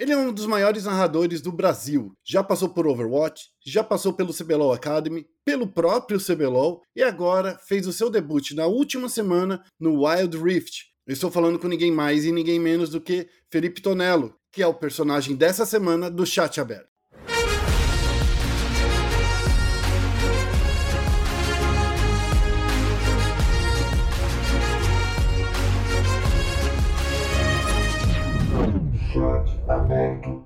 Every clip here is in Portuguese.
Ele é um dos maiores narradores do Brasil. Já passou por Overwatch, já passou pelo CBLOL Academy, pelo próprio CBLOL e agora fez o seu debut na última semana no Wild Rift. Eu estou falando com ninguém mais e ninguém menos do que Felipe Tonello, que é o personagem dessa semana do Chat Aberto. Aberto.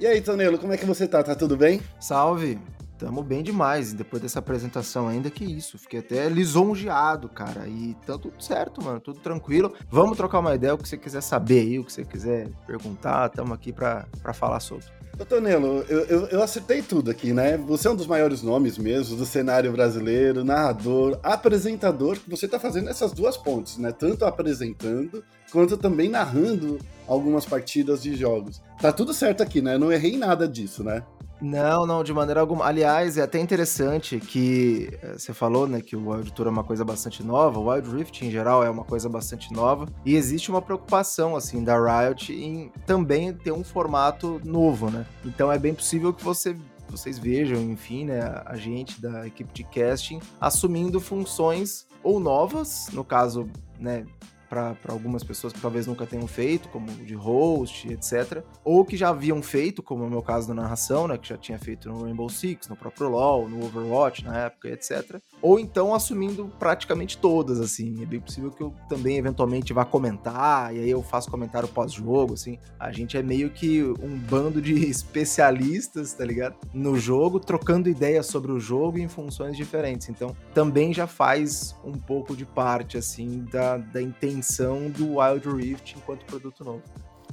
E aí, Tonelo, como é que você tá? Tá tudo bem? Salve! Tamo bem demais. Depois dessa apresentação ainda, que isso. Fiquei até lisonjeado, cara. E tá tudo certo, mano. Tudo tranquilo. Vamos trocar uma ideia, o que você quiser saber aí, o que você quiser perguntar. Tamo aqui pra, pra falar sobre. Ô, Tonelo, eu, eu, eu, acertei tudo aqui, né? Você é um dos maiores nomes mesmo do cenário brasileiro, narrador, apresentador, que você tá fazendo essas duas pontes, né? Tanto apresentando, quanto também narrando algumas partidas de jogos. Tá tudo certo aqui, né? Não errei nada disso, né? Não, não, de maneira alguma. Aliás, é até interessante que eh, você falou, né, que o Wild Tour é uma coisa bastante nova, o Wild Rift em geral é uma coisa bastante nova, e existe uma preocupação, assim, da Riot em também ter um formato novo, né? Então é bem possível que você vocês vejam, enfim, né, a gente da equipe de casting assumindo funções ou novas, no caso, né, para algumas pessoas que talvez nunca tenham feito, como de host, etc. Ou que já haviam feito, como no meu caso da narração, né, que já tinha feito no Rainbow Six, no próprio LoL, no Overwatch na época, etc. Ou então assumindo praticamente todas, assim. É bem possível que eu também eventualmente vá comentar, e aí eu faço comentário pós-jogo, assim. A gente é meio que um bando de especialistas, tá ligado? No jogo, trocando ideias sobre o jogo em funções diferentes. Então, também já faz um pouco de parte, assim, da, da intenção do Wild Rift enquanto produto novo.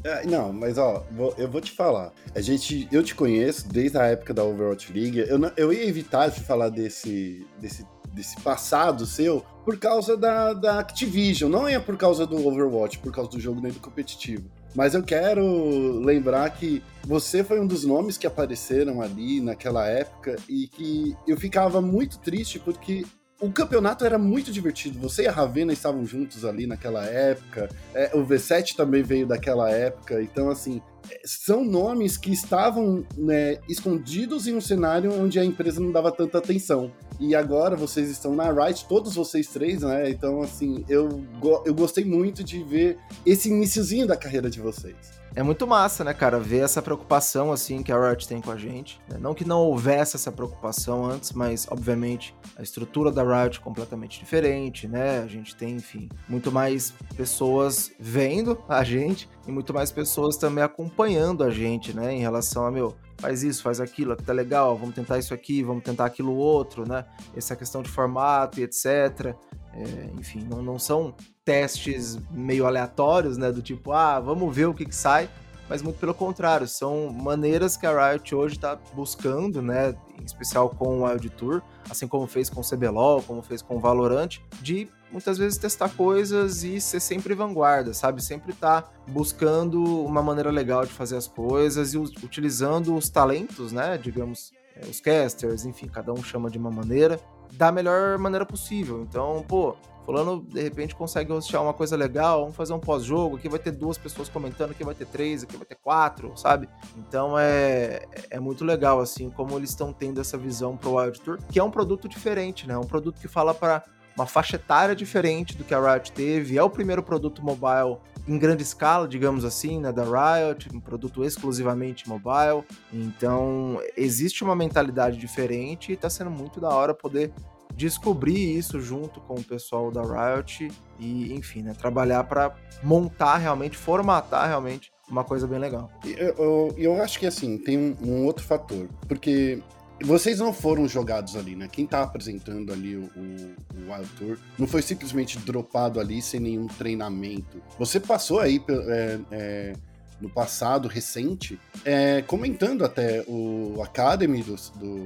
É, não, mas ó, eu vou te falar. A gente, eu te conheço desde a época da Overwatch League. Eu, eu ia evitar de falar desse, desse, desse passado seu por causa da, da Activision. Não é por causa do Overwatch, por causa do jogo nem do competitivo. Mas eu quero lembrar que você foi um dos nomes que apareceram ali naquela época e que eu ficava muito triste porque o campeonato era muito divertido. Você e a Ravena estavam juntos ali naquela época. É, o V7 também veio daquela época. Então, assim, é, são nomes que estavam né, escondidos em um cenário onde a empresa não dava tanta atenção. E agora vocês estão na Riot, todos vocês três, né? Então, assim, eu, eu gostei muito de ver esse iníciozinho da carreira de vocês é muito massa, né, cara, ver essa preocupação, assim, que a Riot tem com a gente. Né? Não que não houvesse essa preocupação antes, mas, obviamente, a estrutura da Riot é completamente diferente, né? A gente tem, enfim, muito mais pessoas vendo a gente e muito mais pessoas também acompanhando a gente, né, em relação a, meu, faz isso, faz aquilo, tá legal, vamos tentar isso aqui, vamos tentar aquilo outro, né? Essa questão de formato e etc. É, enfim, não, não são testes meio aleatórios, né? Do tipo, ah, vamos ver o que, que sai. Mas muito pelo contrário, são maneiras que a Riot hoje está buscando, né? Em especial com o Wild Tour, assim como fez com o CBLOL, como fez com o Valorant, de muitas vezes testar coisas e ser sempre vanguarda, sabe? Sempre estar tá buscando uma maneira legal de fazer as coisas e utilizando os talentos, né? Digamos, é, os casters, enfim, cada um chama de uma maneira, da melhor maneira possível. Então, pô, Fulano de repente consegue hostear uma coisa legal, vamos fazer um pós-jogo, aqui vai ter duas pessoas comentando, aqui vai ter três, aqui vai ter quatro, sabe? Então é, é muito legal, assim, como eles estão tendo essa visão pro Wild Tour, que é um produto diferente, né? Um produto que fala para uma faixa etária diferente do que a Riot teve, é o primeiro produto mobile em grande escala, digamos assim, né, da Riot, um produto exclusivamente mobile. Então, existe uma mentalidade diferente e está sendo muito da hora poder descobrir isso junto com o pessoal da Riot e, enfim, né, trabalhar para montar realmente, formatar realmente uma coisa bem legal. Eu, eu, eu acho que assim, tem um, um, outro fator, porque vocês não foram jogados ali, né? Quem tá apresentando ali o, o, Wild Tour não foi simplesmente dropado ali sem nenhum treinamento. Você passou aí é, é, no passado recente, é, comentando até o Academy do, do,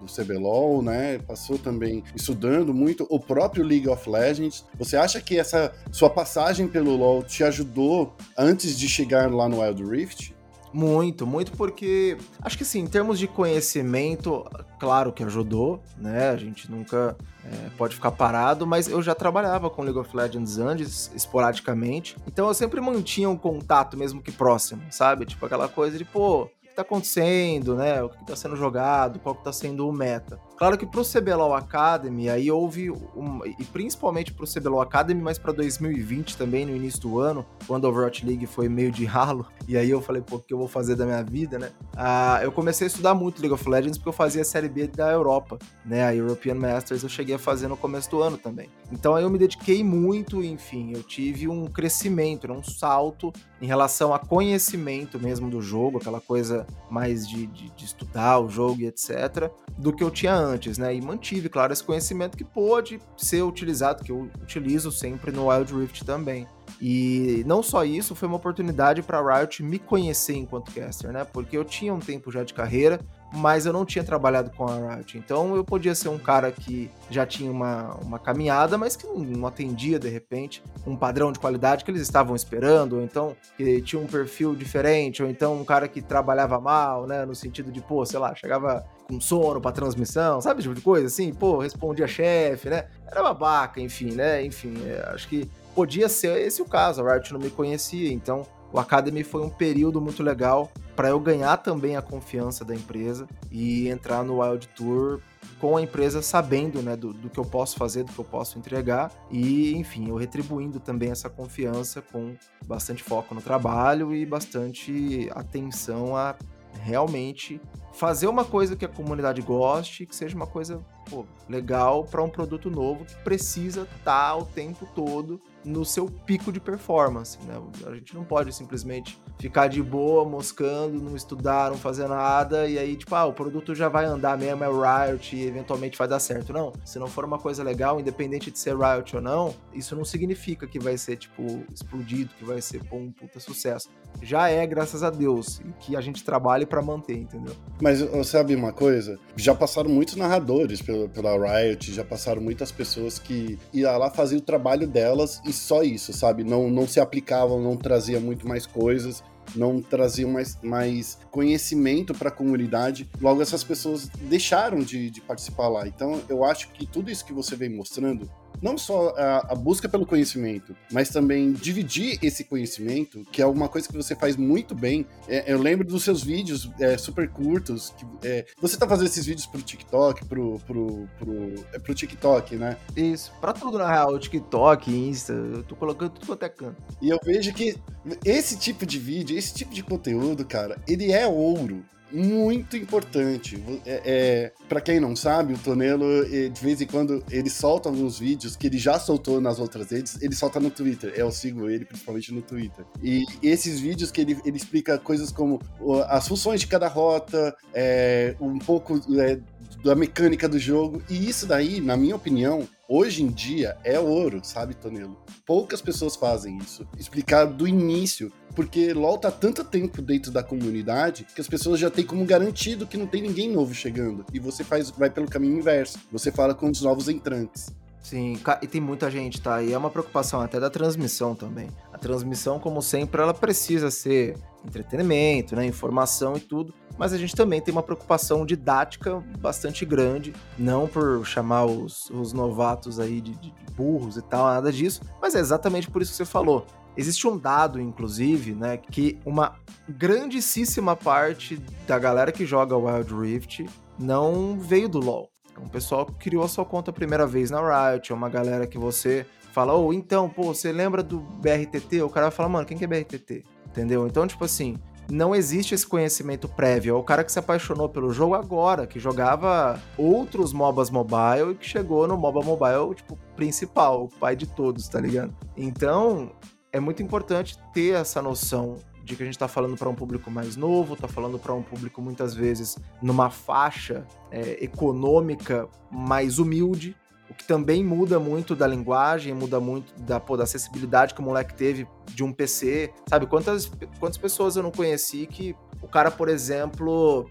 do CBLOL, né? Passou também estudando muito o próprio League of Legends. Você acha que essa sua passagem pelo LoL te ajudou antes de chegar lá no Wild Rift? Muito, muito porque acho que sim, em termos de conhecimento, claro que ajudou, né? A gente nunca é, pode ficar parado, mas eu já trabalhava com League of Legends antes, esporadicamente, então eu sempre mantinha um contato, mesmo que próximo, sabe? Tipo aquela coisa de, pô, está acontecendo, né? O que está sendo jogado, qual que está sendo o meta. Claro que para o CBLOL Academy, aí houve, um, e principalmente para o CBLOL Academy, mas para 2020 também, no início do ano, quando a Overwatch League foi meio de ralo, e aí eu falei, pô, o que eu vou fazer da minha vida, né? Ah, eu comecei a estudar muito League of Legends porque eu fazia a Série B da Europa, né? A European Masters eu cheguei a fazer no começo do ano também. Então aí eu me dediquei muito, enfim, eu tive um crescimento, né? um salto em relação a conhecimento mesmo do jogo, aquela coisa mais de, de, de estudar o jogo e etc., do que eu tinha antes antes, né? E mantive, claro, esse conhecimento que pôde ser utilizado, que eu utilizo sempre no Wild Rift também. E não só isso, foi uma oportunidade para a Riot me conhecer enquanto caster, né? Porque eu tinha um tempo já de carreira, mas eu não tinha trabalhado com a Riot. Então eu podia ser um cara que já tinha uma, uma caminhada, mas que não, atendia de repente um padrão de qualidade que eles estavam esperando, ou então que tinha um perfil diferente, ou então um cara que trabalhava mal, né? No sentido de, pô, sei lá, chegava com sono pra transmissão, sabe? Tipo de coisa, assim, pô, respondia chefe, né? Era babaca, enfim, né? Enfim, é, acho que podia ser esse o caso. A Riot não me conhecia, então o Academy foi um período muito legal para eu ganhar também a confiança da empresa e entrar no Wild Tour com a empresa sabendo né, do, do, que eu posso fazer, do que eu posso entregar e, enfim, eu retribuindo também essa confiança com bastante foco no trabalho e bastante atenção a realmente fazer uma coisa que a comunidade goste, que seja uma coisa pô, legal para um produto novo que precisa estar tá o tempo todo no seu pico de performance. Né? A gente não pode simplesmente ficar de boa, moscando, não estudar, não fazer nada, e aí, tipo, ah, o produto já vai andar mesmo, é Riot e eventualmente vai dar certo. Não, se não for uma coisa legal, independente de ser Riot ou não, isso não significa que vai ser, tipo, explodido, que vai ser pô, um puta sucesso. Já é, graças a Deus, que a gente trabalhe para manter, entendeu? Mas sabe uma coisa? Já passaram muitos narradores pela, Riot, já passaram muitas pessoas que iam lá fazer o trabalho delas e só isso, sabe? Não, não se aplicavam, não trazia muito mais coisas não traziam mais, mais conhecimento para a comunidade. Logo, essas pessoas deixaram de, de, participar lá. Então, eu acho que tudo isso que você vem mostrando não só a, a, busca pelo conhecimento, mas também dividir esse conhecimento, que é uma coisa que você faz muito bem. É, eu lembro dos seus vídeos é, super curtos. Que, é, você tá fazendo esses vídeos pro TikTok, pro, pro, pro, é pro TikTok, né? Isso, pra tudo na real, TikTok, Insta, eu tô colocando tudo quanto é canto. E eu vejo que esse tipo de vídeo, esse tipo de conteúdo, cara, ele é ouro muito importante. É, é para quem não sabe, o Tonelo, de vez em quando, ele solta alguns vídeos que ele já soltou nas outras redes, ele solta no Twitter. Eu sigo ele principalmente no Twitter. E esses vídeos que ele, ele explica coisas como as funções de cada rota, é, um pouco é, da mecânica do jogo. E isso daí, na minha opinião, hoje em dia é ouro, sabe, Tonelo? Poucas pessoas fazem isso. Explicar do início, porque LoL tá tanto tempo dentro da comunidade que as pessoas já têm como garantido que não tem ninguém novo chegando. E você faz, vai pelo caminho inverso. Você fala com os novos entrantes. Sim, e tem muita gente, tá? E é uma preocupação até da transmissão também. A transmissão, como sempre, ela precisa ser entretenimento, né, informação e tudo, mas a gente também tem uma preocupação didática bastante grande, não por chamar os, os novatos aí de, de burros e tal, nada disso, mas é exatamente por isso que você falou. Existe um dado, inclusive, né, que uma grandíssima parte da galera que joga Wild Rift não veio do LoL. Um pessoal que criou a sua conta a primeira vez na Riot, é uma galera que você fala, ou oh, então, pô, você lembra do BRTT? O cara vai falar, mano, quem que é BRTT? Entendeu? Então, tipo assim, não existe esse conhecimento prévio. É o cara que se apaixonou pelo jogo agora, que jogava outros MOBAs mobile e que chegou no MOBA mobile, tipo, principal, o pai de todos, tá ligado? Então, é muito importante ter essa noção de que a gente está falando para um público mais novo, está falando para um público muitas vezes numa faixa é, econômica mais humilde, o que também muda muito da linguagem, muda muito da, pô, da acessibilidade que o moleque teve de um PC. Sabe, quantas, quantas pessoas eu não conheci que o cara, por exemplo,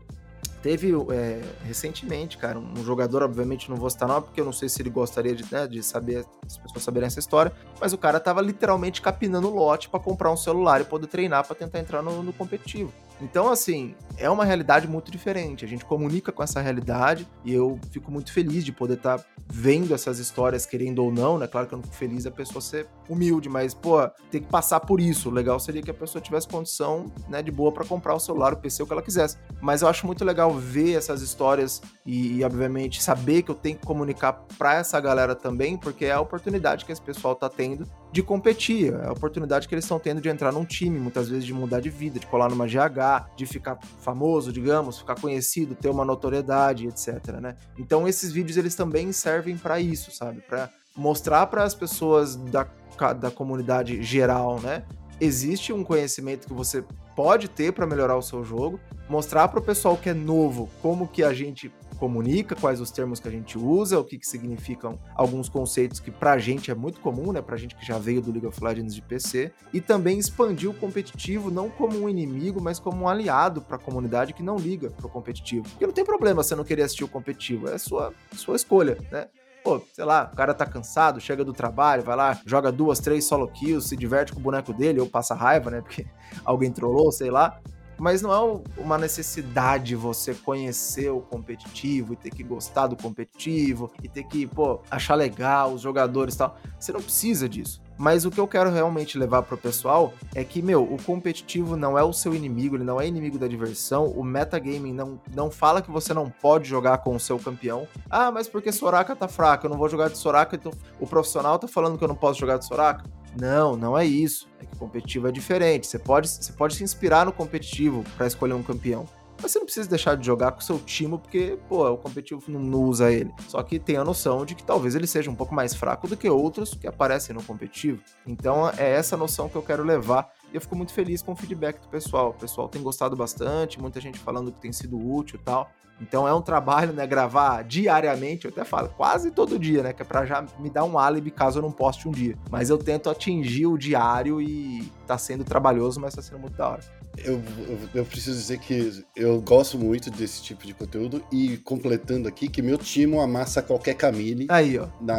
Teve é, recentemente, cara, um jogador, obviamente não vou citar nome, porque eu não sei se ele gostaria de, né, de saber, as pessoas saberem essa história, mas o cara tava literalmente capinando lote para comprar um celular e poder treinar para tentar entrar no, no, competitivo. Então, assim, é uma realidade muito diferente. A gente comunica com essa realidade e eu fico muito feliz de poder estar tá vendo essas histórias, querendo ou não, né? Claro que eu não fico feliz a pessoa ser humilde, mas, pô, tem que passar por isso. O legal seria que a pessoa tivesse condição, né, de boa para comprar o celular, o PC, o que ela quisesse. Mas eu acho muito legal ver essas histórias e, e obviamente, saber que eu tenho que comunicar para essa galera também, porque é a oportunidade que esse pessoal tá tendo de competir, é a oportunidade que eles estão tendo de entrar num time, muitas vezes de mudar de vida, de colar numa GH, de ficar famoso, digamos, ficar conhecido, ter uma notoriedade, etc, né? Então esses vídeos eles também servem para isso, sabe? Para mostrar para as pessoas da, da comunidade geral, né? Existe um conhecimento que você pode ter para melhorar o seu jogo, mostrar para o pessoal que é novo como que a gente comunica, quais os termos que a gente usa, o que, que significam alguns conceitos que pra gente é muito comum, né? Pra gente que já veio do League of Legends de PC, e também expandir o competitivo não como um inimigo, mas como um aliado para a comunidade que não liga pro competitivo. Porque não tem problema você não querer assistir o competitivo, é sua sua escolha, né? Pô, sei lá, o cara tá cansado, chega do trabalho, vai lá, joga duas, três solo kills, se diverte com o boneco dele ou passa raiva, né? Porque alguém trollou, sei lá mas não é uma necessidade você conhecer o competitivo e ter que gostar do competitivo e ter que, pô, achar legal os jogadores e tal. Você não precisa disso. Mas o que eu quero realmente levar pro pessoal é que, meu, o competitivo não é o seu inimigo, ele não é inimigo da diversão. O metagaming não, não fala que você não pode jogar com o seu campeão. Ah, mas porque Soraka tá fraco, eu não vou jogar de Soraka, então o profissional tá falando que eu não posso jogar de Soraka? Não, não é isso. É que o competitivo é diferente. Você pode, você pode se inspirar no competitivo para escolher um campeão. Mas você não precisa deixar de jogar com o seu time, porque, pô, o competitivo não, não usa ele. Só que tem a noção de que talvez ele seja um pouco mais fraco do que outros que aparecem no competitivo. Então é essa noção que eu quero levar. E eu fico muito feliz com o feedback do pessoal. O pessoal tem gostado bastante, muita gente falando que tem sido útil e tal. Então é um trabalho, né, gravar diariamente, eu até falo, quase todo dia, né, que é pra já me dar um álibi caso eu não poste um dia. Mas eu tento atingir o diário e tá sendo trabalhoso, mas tá sendo muito da hora. Eu, eu, eu, preciso dizer que eu gosto muito desse tipo de conteúdo e completando aqui que meu time amassa qualquer Camille. Aí, ó. Na...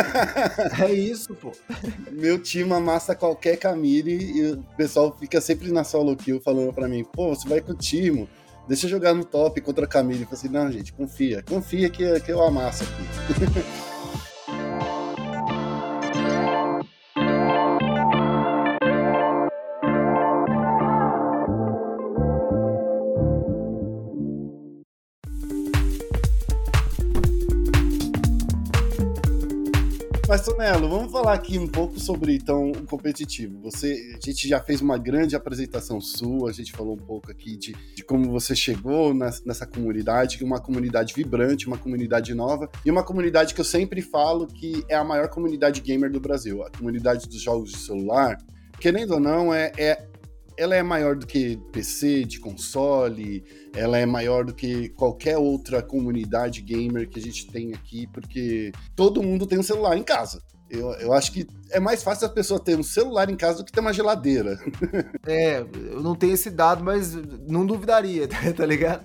é isso, pô. Meu time amassa qualquer Camille e o pessoal fica sempre na solo kill falando pra mim, pô, você vai com o Timo deixa eu jogar no top contra a Camille. Eu falei assim, não, gente, confia, confia que, que eu amasso aqui. Tonelo, vamos falar aqui um pouco sobre então o competitivo. Você, a gente já fez uma grande apresentação sua, a gente falou um pouco aqui de, de como você chegou nessa, comunidade, uma comunidade vibrante, uma comunidade nova, e uma comunidade que eu sempre falo que é a maior comunidade gamer do Brasil, a comunidade dos jogos de celular. Querendo ou não, é, é ela é maior do que PC, de console, ela é maior do que qualquer outra comunidade gamer que a gente tem aqui, porque todo mundo tem um celular em casa. Eu, eu acho que é mais fácil a pessoa ter um celular em casa do que ter uma geladeira. É, eu não tenho esse dado, mas não duvidaria, tá ligado?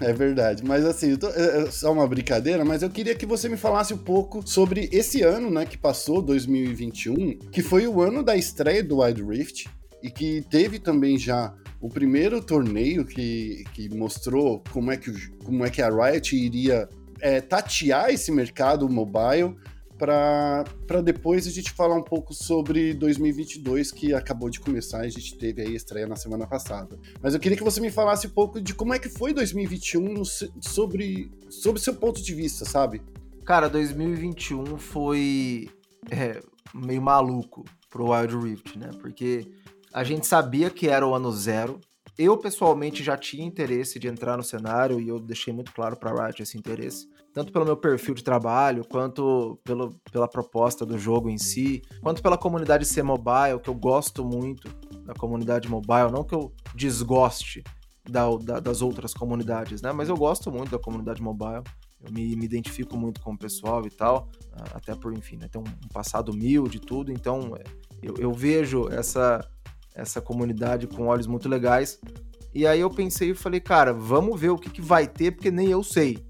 É verdade, mas assim, tô, é, é só uma brincadeira, mas eu queria que você me falasse um pouco sobre esse ano, né, que passou, 2021, que foi o ano da estreia do Wild Rift, e que teve também já o primeiro torneio que, que mostrou como é que, como é que a Riot iria é, tatear esse mercado mobile para depois a gente falar um pouco sobre 2022 que acabou de começar e a gente teve aí a estreia na semana passada. Mas eu queria que você me falasse um pouco de como é que foi 2021 no, sobre sobre seu ponto de vista, sabe? Cara, 2021 foi é, meio maluco pro Wild Rift, né? Porque a gente sabia que era o ano zero. Eu, pessoalmente, já tinha interesse de entrar no cenário e eu deixei muito claro para Riot esse interesse. Tanto pelo meu perfil de trabalho, quanto pelo, pela proposta do jogo em si, quanto pela comunidade ser mobile, que eu gosto muito da comunidade mobile. Não que eu desgoste da, da, das outras comunidades, né? Mas eu gosto muito da comunidade mobile. Eu me, me identifico muito com o pessoal e tal, até por, enfim, né, um, um passado humilde e tudo. Então, é, eu, eu vejo essa essa comunidade com olhos muito legais. E aí eu pensei e falei, cara, vamos ver o que, que vai ter, porque nem eu sei.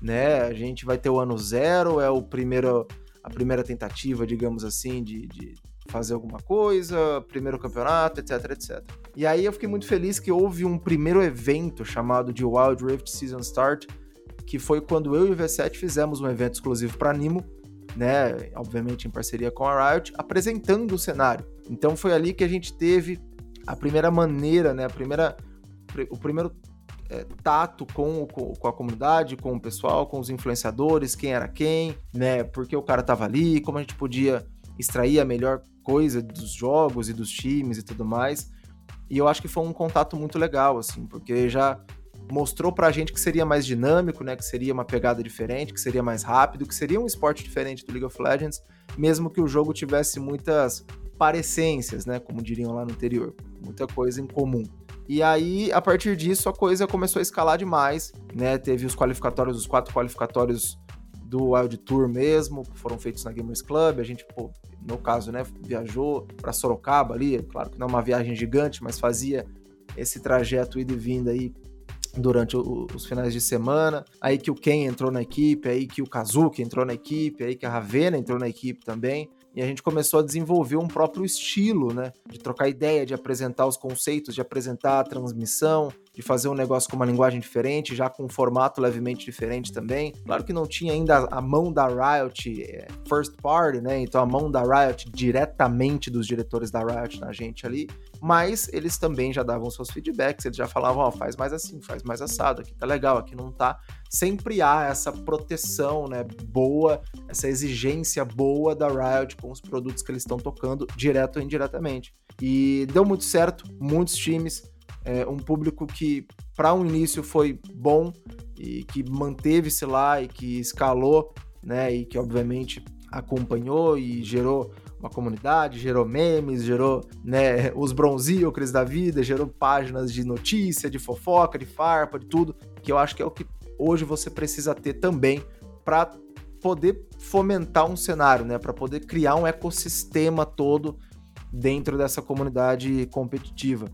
Né? A gente vai ter o ano zero, é o primeiro, a primeira tentativa, digamos assim, de, de fazer alguma coisa, primeiro campeonato, etc, etc. E aí eu fiquei muito feliz que houve um primeiro evento chamado de Wild Rift Season Start, que foi quando eu e o V7 fizemos um evento exclusivo para Nimo, né, obviamente em parceria com a Riot, apresentando o cenário. Então foi ali que a gente teve a primeira maneira, né, a primeira, o primeiro é, tato com, com, com, a comunidade, com o pessoal, com os influenciadores, quem era quem, né, porque o cara tava ali, como a gente podia extrair a melhor coisa dos jogos e dos times e tudo mais. E eu acho que foi um contato muito legal, assim, porque já mostrou pra gente que seria mais dinâmico, né? Que seria uma pegada diferente, que seria mais rápido, que seria um esporte diferente do League of Legends, mesmo que o jogo tivesse muitas parecências, né? Como diriam lá no interior, muita coisa em comum. E aí, a partir disso, a coisa começou a escalar demais, né? Teve os qualificatórios, os quatro qualificatórios do Wild Tour mesmo, foram feitos na Gamers Club. A gente, pô, no caso, né, viajou para Sorocaba ali, claro que não é uma viagem gigante, mas fazia esse trajeto ida e vinda aí durante o, os finais de semana. Aí que o Ken entrou na equipe, aí que o Kazuki entrou na equipe, aí que a Ravena entrou na equipe também. E a gente começou a desenvolver um próprio estilo, né? De trocar ideia, de apresentar os conceitos, de apresentar a transmissão, de fazer um negócio com uma linguagem diferente, já com um formato levemente diferente também. Claro que não tinha ainda a mão da Riot é, first party, né? Então a mão da Riot diretamente dos diretores da Riot na gente ali, mas eles também já davam seus feedbacks, eles já falavam, ó, oh, faz mais assim, faz mais assado, aqui tá legal, aqui não tá. Sempre há essa proteção, né, boa, essa exigência boa da Riot com os produtos que eles estão tocando, direto ou indiretamente. E deu muito certo, muitos times, é, um público que para um início foi bom e que manteve-se lá e que escalou, né, e que obviamente acompanhou e gerou uma comunidade, gerou memes, gerou né, os bronzíocres da vida, gerou páginas de notícia, de fofoca, de farpa, de tudo, que eu acho que é o que hoje você precisa ter também para poder fomentar um cenário, né, para poder criar um ecossistema todo dentro dessa comunidade competitiva.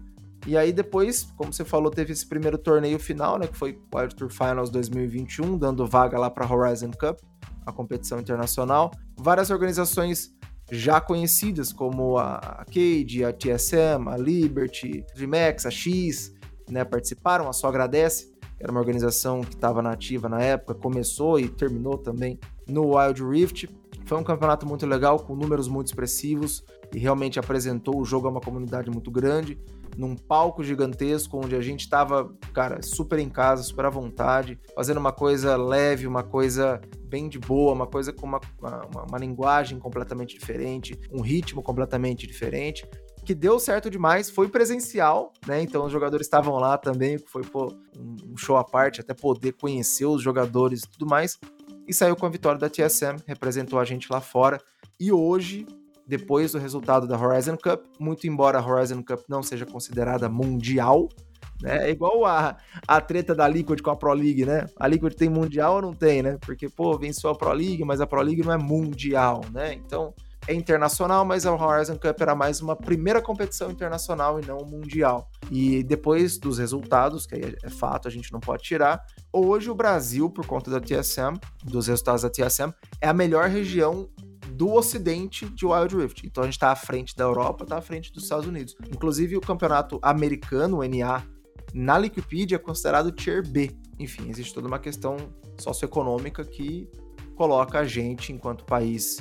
E aí depois, como você falou, teve esse primeiro torneio final, né, que foi o Wild Tour Finals 2021, dando vaga lá para Horizon Cup, a competição internacional. Várias organizações já conhecidas como a Cade, a TSM, a Liberty, a DreamHack, a X, né, participaram, a Só Agradece, era uma organização que estava nativa na época, começou e terminou também no Wild Rift. Foi um campeonato muito legal, com números muito expressivos e realmente apresentou o jogo a uma comunidade muito grande num palco gigantesco onde a gente estava, cara, super em casa, super à vontade, fazendo uma coisa leve, uma coisa bem de boa, uma coisa com uma, uma, uma linguagem completamente diferente, um ritmo completamente diferente que deu certo demais, foi presencial, né? Então os jogadores estavam lá também, foi pô, um show à parte, até poder conhecer os jogadores e tudo mais. E saiu com a vitória da TSM, representou a gente lá fora. E hoje depois do resultado da Horizon Cup, muito embora a Horizon Cup não seja considerada mundial, né? É igual a, a treta da Liquid com a Pro League, né? A Liquid tem mundial ou não tem, né? Porque, pô, venceu a Pro League, mas a Pro League não é mundial, né? Então, é internacional, mas a Horizon Cup era mais uma primeira competição internacional e não mundial. E depois dos resultados, que aí é fato, a gente não pode tirar, hoje o Brasil, por conta da TSM, dos resultados da TSM, é a melhor região do ocidente de Wild Rift. Então a gente está à frente da Europa, está à frente dos Estados Unidos. Inclusive o campeonato americano, o NA, na Wikipedia é considerado Tier B. Enfim, existe toda uma questão socioeconômica que coloca a gente, enquanto país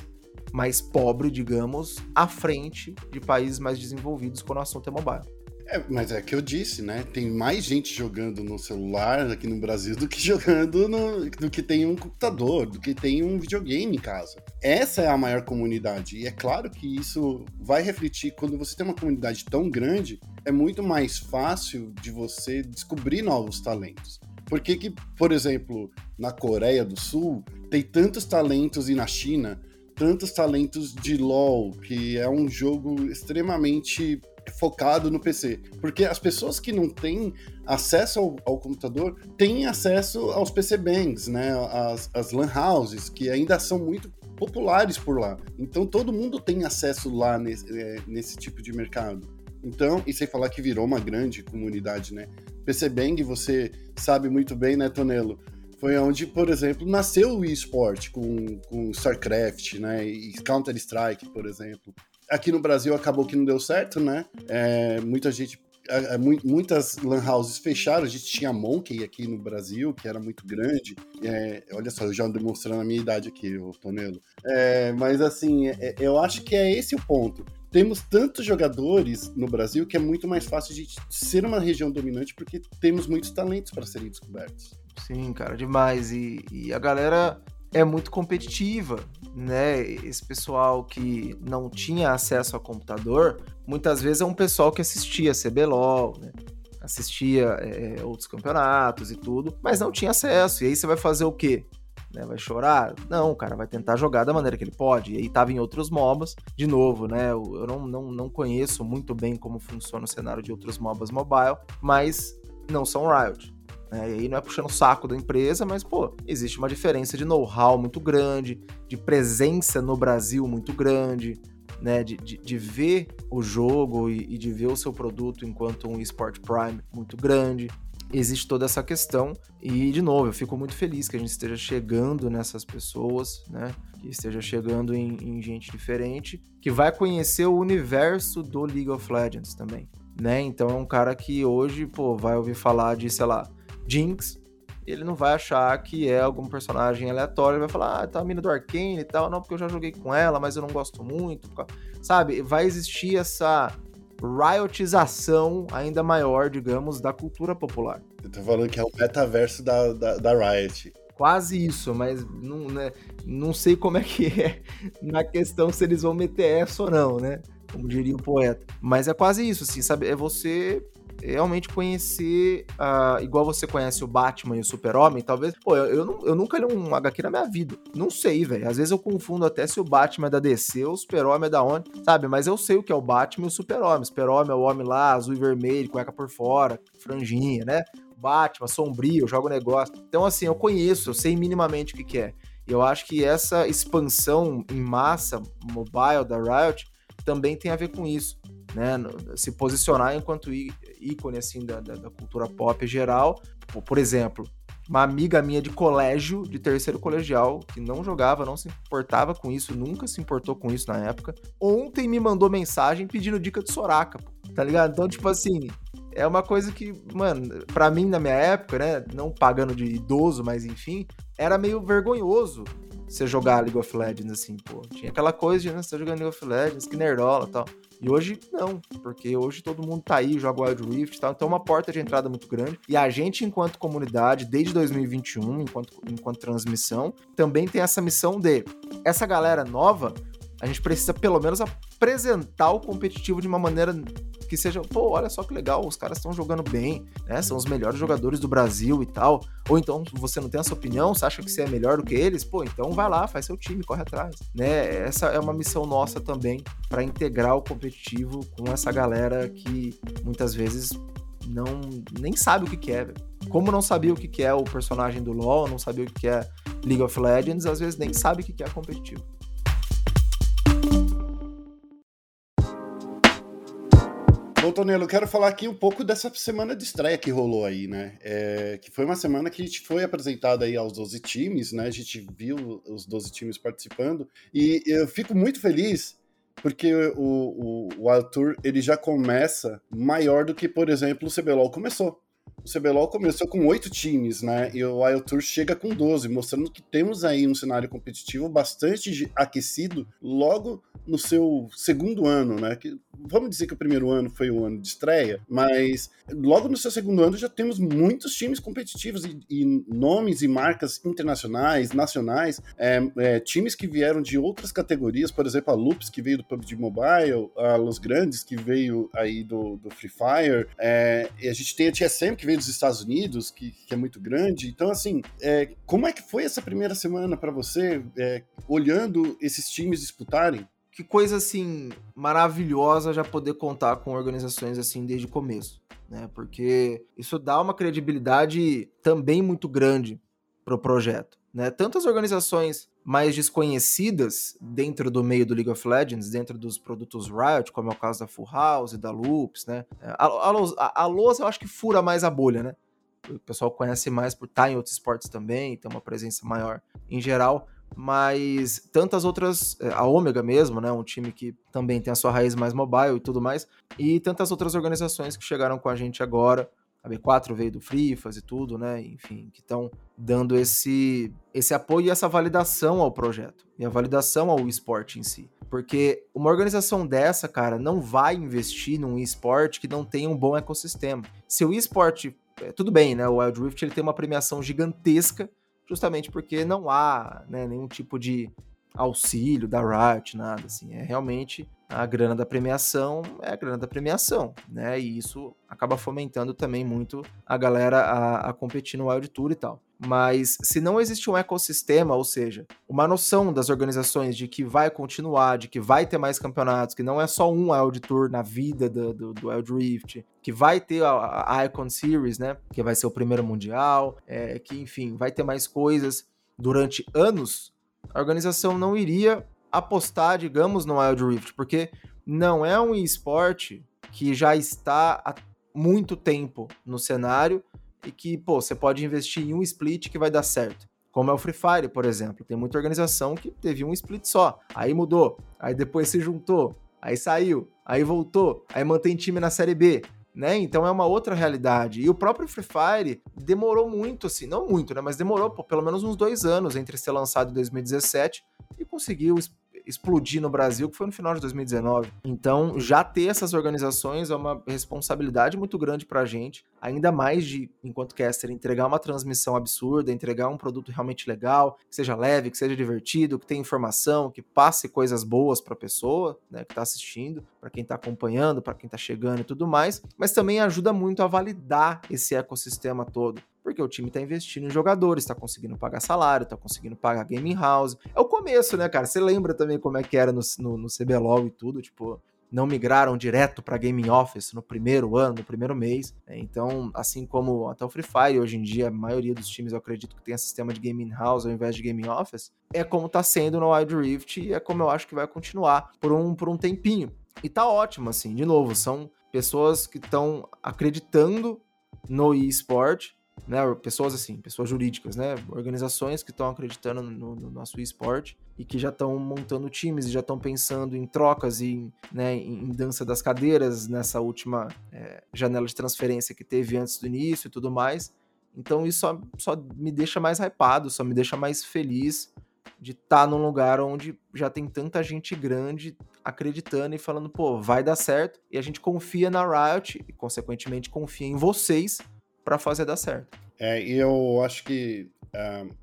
mais pobre, digamos, à frente de países mais desenvolvidos quando o assunto é mobile. É, mas é que eu disse, né? Tem mais gente jogando no celular aqui no Brasil do que jogando no, do que tem um computador, do que tem um videogame em casa. Essa é a maior comunidade. E é claro que isso vai refletir quando você tem uma comunidade tão grande, é muito mais fácil de você descobrir novos talentos. Por que, que, por exemplo, na Coreia do Sul tem tantos talentos e na China tantos talentos de LoL, que é um jogo extremamente focado no PC. Porque as pessoas que não têm acesso ao, ao computador têm acesso aos PC Bangs, né? As, as LAN houses, que ainda são muito populares por lá. Então todo mundo tem acesso lá nesse, é, nesse tipo de mercado. Então, e sem falar que virou uma grande comunidade, né? PC Bang, você sabe muito bem, né, Tonelo? Foi onde, por exemplo, nasceu o eSport com, com StarCraft, né? E Counter-Strike, por exemplo. aqui no Brasil acabou que não deu certo, né? É, muita gente muitas lan houses fecharam. A gente tinha Monkey aqui no Brasil, que era muito grande. É, olha só, eu já demonstrando a minha idade aqui, o Tonelo. É, mas assim, é, eu acho que é esse o ponto temos tantos jogadores no Brasil que é muito mais fácil de ser uma região dominante porque temos muitos talentos para serem descobertos. Sim, cara, demais. E, e, a galera é muito competitiva, né? Esse pessoal que não tinha acesso a computador, muitas vezes é um pessoal que assistia CBLOL, né? assistia é, outros campeonatos e tudo, mas não tinha acesso. E aí você vai fazer o quê? né? Vai chorar? Não, o cara vai tentar jogar da maneira que ele pode. E aí tava em outros MOBAs, de novo, né? Eu não, não, não conheço muito bem como funciona o cenário de outros MOBAs mobile, mas não são Riot. Né? E aí não é puxando o saco da empresa, mas, pô, existe uma diferença de know-how muito grande, de presença no Brasil muito grande, né? De, de, de ver o jogo e, e de ver o seu produto enquanto um eSport Prime muito grande existe toda essa questão. E, de novo, eu fico muito feliz que a gente esteja chegando nessas pessoas, né? Que esteja chegando em, em gente diferente, que vai conhecer o universo do League of Legends também, né? Então é um cara que hoje, pô, vai ouvir falar de, sei lá, Jinx, ele não vai achar que é algum personagem aleatório, ele vai falar, ah, tá a mina do Arcane e tal, não, porque eu já joguei com ela, mas eu não gosto muito, sabe? Vai existir essa riotização ainda maior, digamos, da cultura popular. Eu tô falando que é o metaverso da, da, da Riot. Quase isso, mas não, né, não sei como é que é na questão se eles vão meter essa ou não, né? Como diria o poeta. Mas é quase isso, assim, sabe? É você realmente conhecer, uh, igual você conhece o Batman e o Super-Homem, talvez. Pô, eu, eu, eu, nunca li um HQ na minha vida. Não sei, velho. Às vezes eu confundo até se o Batman é da DC ou o Super-Homem é da onde, sabe? Mas eu sei o que é o Batman e o Super-Homem. Super-Homem é o homem lá, azul e vermelho, cueca por fora, franjinha, né? Batman, sombrio, joga o negócio. Então, assim, eu conheço, eu sei minimamente o que, que é. E eu acho que essa expansão em massa mobile da Riot também tem a ver com isso né, se posicionar enquanto ícone assim da, da, da cultura pop geral. Por exemplo, uma amiga minha de colégio, de terceiro colegial, que não jogava, não se importava com isso, nunca se importou com isso na época, ontem me mandou mensagem pedindo dica de Soraka, tá ligado? Então, tipo assim, é uma coisa que, mano, pra mim na minha época, né, não pagando de idoso, mas enfim, era meio vergonhoso você jogar League of Legends, assim, pô. Tinha aquela coisa de, né, você tá jogando League of Legends, que nerdola e tal. E hoje não, porque hoje todo mundo tá aí, joga Wild Rift e tal, então é uma porta de entrada muito grande. E a gente, enquanto comunidade, desde 2021, enquanto, enquanto transmissão, também tem essa missão de essa galera nova, a gente precisa pelo menos apresentar o competitivo de uma maneira que seja, pô, olha só que legal, os caras estão jogando bem, né? São os melhores jogadores do Brasil e tal. Ou então você não tem essa opinião, você acha que você é melhor do que eles? Pô, então vai lá, faz seu time, corre atrás, né? Essa é uma missão nossa também para integrar o competitivo com essa galera que muitas vezes não nem sabe o que, que é. Como não sabia o que, é o personagem do LoL, não sabia o que, é League of Legends, às vezes nem sabe o que é competitivo. Bom, Tonelo, eu quero falar aqui um pouco dessa semana de estreia que rolou aí, né? É, que foi uma semana que a gente foi apresentado aí aos 12 times, né? A gente viu os 12 times participando e eu fico muito feliz porque o, o, o Tour ele já começa maior do que, por exemplo, o CBLOL começou. O CBLOL começou com oito times, né? E o Wild Tour chega com 12, mostrando que temos aí um cenário competitivo bastante aquecido logo no seu segundo ano, né? Que, vamos dizer que o primeiro ano foi o ano de estreia, mas logo no seu segundo ano já temos muitos times competitivos e, e nomes e marcas internacionais, nacionais, é, é, times que vieram de outras categorias, por exemplo, a Loops, que veio do PUBG Mobile, a Los Grandes, que veio aí do, do Free Fire, é, e a gente tem a TSM, que veio dos Estados Unidos, que, que é muito grande. Então, assim, é, como é que foi essa primeira semana para você, é, olhando esses times disputarem? que coisa assim maravilhosa já poder contar com organizações assim desde o começo, né? Porque isso dá uma credibilidade também muito grande para o projeto, né? Tantas organizações mais desconhecidas dentro do meio do League of Legends, dentro dos produtos Riot, como é o caso da Full House e da Loops, né? A, a, a Lowe's eu acho que fura mais a bolha, né? O pessoal conhece mais por estar em outros esportes também, ter uma presença maior em geral, mas tantas outras, é, a Ômega mesmo, né, um time que também tem a sua raiz mais mobile e tudo mais, e tantas outras organizações que chegaram com a gente agora, a B4 veio do Frifas e tudo, né? Enfim, que estão dando esse, esse apoio e essa validação ao projeto e a validação ao esporte em si. Porque uma organização dessa, cara, não vai investir num esporte que não tenha um bom ecossistema. Se o esporte, é, tudo bem, né? O Wild Rift ele tem uma premiação gigantesca, justamente porque não há né, nenhum tipo de auxílio da Riot, nada assim. É realmente a grana da premiação é a grana da premiação, né? E isso acaba fomentando também muito a galera a, a competir no Wild Tour e tal. Mas se não existe um ecossistema, ou seja, uma noção das organizações de que vai continuar, de que vai ter mais campeonatos, que não é só um Wild Tour na vida do, do, do Wild Rift, que vai ter a, a, Icon Series, né? Que vai ser o primeiro mundial, é, que enfim, vai ter mais coisas durante anos, a organização não iria apostar, digamos, no Wild Rift, porque não é um esporte que já está há muito tempo no cenário e que, pô, você pode investir em um split que vai dar certo. Como é o Free Fire, por exemplo. Tem muita organização que teve um split só, aí mudou, aí depois se juntou, aí saiu, aí voltou, aí mantém time na Série B né? Então é uma outra realidade. E o próprio Free Fire demorou muito, assim, não muito, né? Mas demorou pô, pelo menos uns dois anos entre ser lançado em 2017 e conseguiu explodir no Brasil, que foi no final de 2019. Então, já ter essas organizações é uma responsabilidade muito grande para a gente, ainda mais de, enquanto caster, entregar uma transmissão absurda, entregar um produto realmente legal, que seja leve, que seja divertido, que tenha informação, que passe coisas boas para a pessoa, né, que está assistindo, para quem está acompanhando, para quem está chegando e tudo mais, mas também ajuda muito a validar esse ecossistema todo porque o time tá investindo em jogadores, tá conseguindo pagar salário, tá conseguindo pagar gaming house. É o começo, né, cara? Você lembra também como é que era no, no, no CBLOL e tudo, tipo, não migraram direto para gaming office no primeiro ano, no primeiro mês. Né? Então, assim como até o Free Fire hoje em dia, a maioria dos times eu acredito que tem sistema de gaming house ao invés de gaming office, é como tá sendo no Wild Rift e é como eu acho que vai continuar por um, por um tempinho. E tá ótimo, assim, de novo, são pessoas que estão acreditando no eSport, né, pessoas assim, pessoas jurídicas, né, organizações que estão acreditando no, no, nosso esporte e que já estão montando times e já estão pensando em trocas e né, em dança das cadeiras nessa última é, janela de transferência que teve antes do início e tudo mais. Então isso só, só me deixa mais hypado, só me deixa mais feliz de estar tá num lugar onde já tem tanta gente grande acreditando e falando, pô, vai dar certo. E a gente confia na Riot e, consequentemente, confia em vocês para fazer dar certo. É, e eu acho que, uh,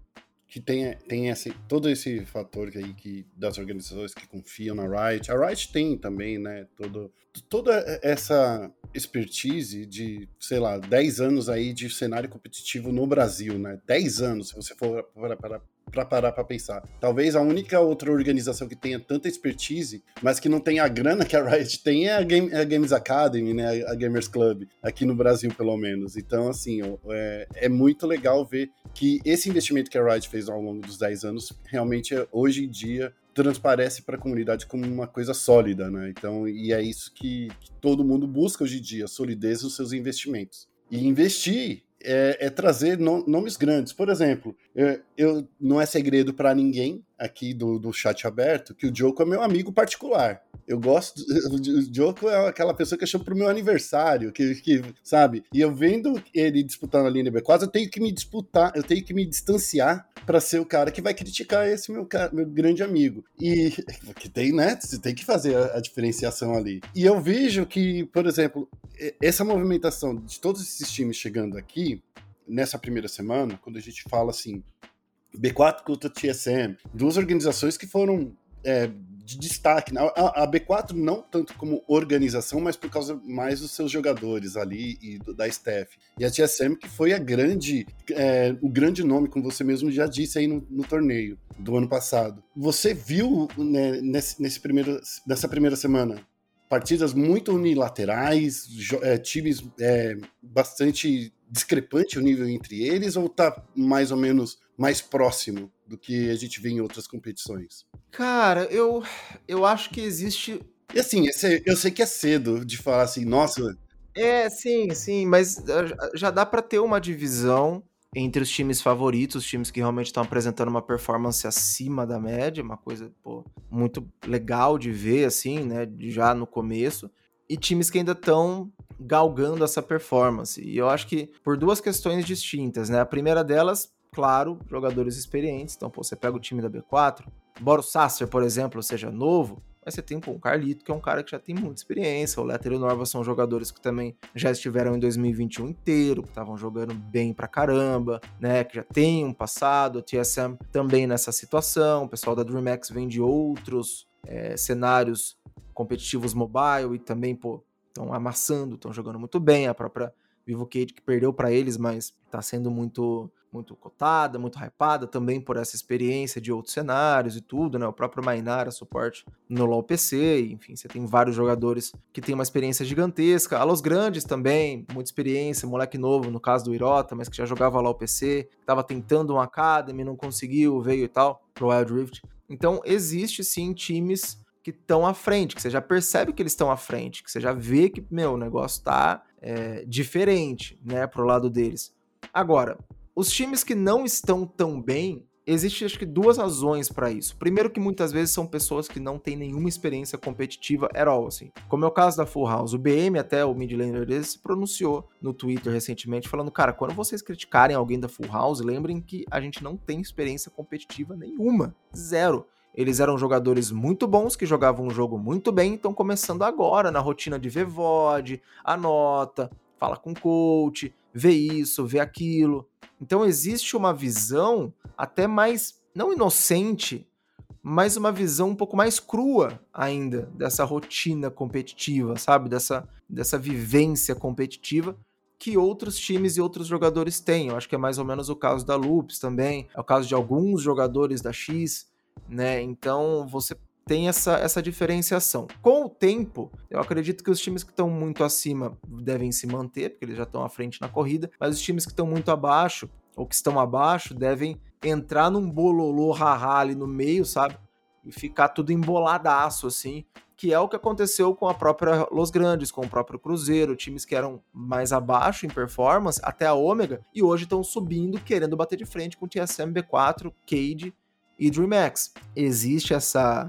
que tem, tem esse, todo esse fator aí que, das organizações que confiam na Riot. A Riot tem também, né, todo, toda essa expertise de, sei lá, 10 anos aí de cenário competitivo no Brasil, né? 10 anos, se você for para, para parar para pensar. Talvez a única outra organização que tenha tanta expertise, mas que não tenha a grana que a Riot tem é a, Game, é a Games Academy, né? A Gamers Club, aqui no Brasil, pelo menos. Então, assim, é, é muito legal ver que esse investimento que a Riot fez ao longo dos 10 anos, realmente, hoje em dia, transparece para a comunidade como uma coisa sólida, né? Então, e é isso que, que todo mundo busca hoje em dia, solidez nos seus investimentos. E investir é, é trazer no, nomes grandes. Por exemplo, eu, eu não é segredo para ninguém aqui do, do chat aberto que o Joko é meu amigo particular. Eu gosto. O Joko é aquela pessoa que chamo pro meu aniversário, que, que sabe? E eu vendo ele disputando a linha B4, eu tenho que me disputar, eu tenho que me distanciar para ser o cara que vai criticar esse meu, meu grande amigo. E que tem, né? Você tem que fazer a, a diferenciação ali. E eu vejo que, por exemplo, essa movimentação de todos esses times chegando aqui, nessa primeira semana, quando a gente fala assim, B4 contra TSM, duas organizações que foram é, de destaque. A, a, B4 não tanto como organização, mas por causa mais dos seus jogadores ali e do, da staff. E a TSM que foi a grande, é, o grande nome, como você mesmo já disse aí no, no torneio do ano passado. Você viu né, nesse, nesse primeiro, nessa primeira semana partidas muito unilaterais, é, times é, bastante discrepante o nível entre eles, ou tá mais ou menos mais próximo do que a gente vê em outras competições? Cara, eu, eu acho que existe. E assim, eu sei que é cedo de falar assim, nossa. É, sim, sim, mas já dá para ter uma divisão entre os times favoritos, os times que realmente estão apresentando uma performance acima da média, uma coisa pô, muito legal de ver, assim, né? Já no começo. E times que ainda estão galgando essa performance. E eu acho que por duas questões distintas, né? A primeira delas, claro, jogadores experientes. Então, pô, você pega o time da B4, embora o Sasser, por exemplo, seja novo, mas você tem pô, um Carlito, que é um cara que já tem muita experiência. O Letter e o Norva são jogadores que também já estiveram em 2021 inteiro, que estavam jogando bem pra caramba, né? Que já tem um passado. O TSM também nessa situação. O pessoal da DreamHack vem de outros é, cenários competitivos mobile e também, pô, estão amassando, estão jogando muito bem. A própria Vivo Cage que perdeu para eles, mas tá sendo muito muito cotada, muito hypada também por essa experiência de outros cenários e tudo, né? O próprio Mainara, suporte no LoL PC, enfim, você tem vários jogadores que têm uma experiência gigantesca. A Los Grandes também, muita experiência, moleque novo, no caso do Irota, mas que já jogava LoL PC, estava tentando um Academy, não conseguiu, veio e tal, pro Wild Rift. Então, existe sim times que estão à frente, que você já percebe que eles estão à frente, que você já vê que, meu, o negócio tá é, diferente, né, pro lado deles. Agora, os times que não estão tão bem, existem acho que duas razões para isso. Primeiro que muitas vezes são pessoas que não têm nenhuma experiência competitiva at all, assim. Como é o caso da Full House. O BM, até o mid laner se pronunciou no Twitter recentemente falando, cara, quando vocês criticarem alguém da Full House, lembrem que a gente não tem experiência competitiva nenhuma. Zero. Eles eram jogadores muito bons, que jogavam o jogo muito bem, estão começando agora na rotina de ver VOD, anota, fala com coach, vê isso, vê aquilo. Então existe uma visão até mais, não inocente, mas uma visão um pouco mais crua ainda dessa rotina competitiva, sabe? Dessa, dessa vivência competitiva que outros times e outros jogadores têm. Eu acho que é mais ou menos o caso da Loops também, é o caso de alguns jogadores da X, né? Então você tem essa, essa diferenciação. Com o tempo, eu acredito que os times que estão muito acima devem se manter, porque eles já estão à frente na corrida, mas os times que estão muito abaixo, ou que estão abaixo, devem entrar num bololô rará ali no meio, sabe? E ficar tudo emboladaço, assim, que é o que aconteceu com a própria Los Grandes, com o próprio Cruzeiro, times que eram mais abaixo em performance, até a Ômega, e hoje estão subindo, querendo bater de frente com o TSM B4, Cade e DreamHack. Existe essa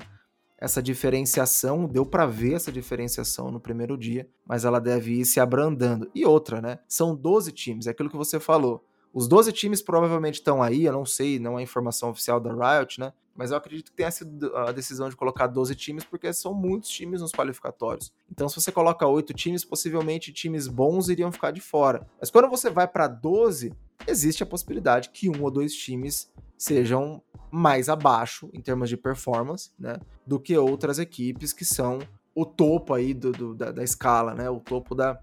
essa diferenciação, deu para ver essa diferenciação no primeiro dia, mas ela deve ir se abrandando. E outra, né? São 12 times, é aquilo que você falou. Os 12 times provavelmente estão aí, eu não sei, não é informação oficial da Riot, né? Mas eu acredito que tenha sido a decisão de colocar 12 times, porque são muitos times nos qualificatórios. Então, se você coloca 8 times, possivelmente times bons iriam ficar de fora. Mas quando você vai para 12, existe a possibilidade que um ou dois times sejam mais abaixo em termos de performance, né, do que outras equipes que são o topo aí do, do da, da, escala, né, o topo da,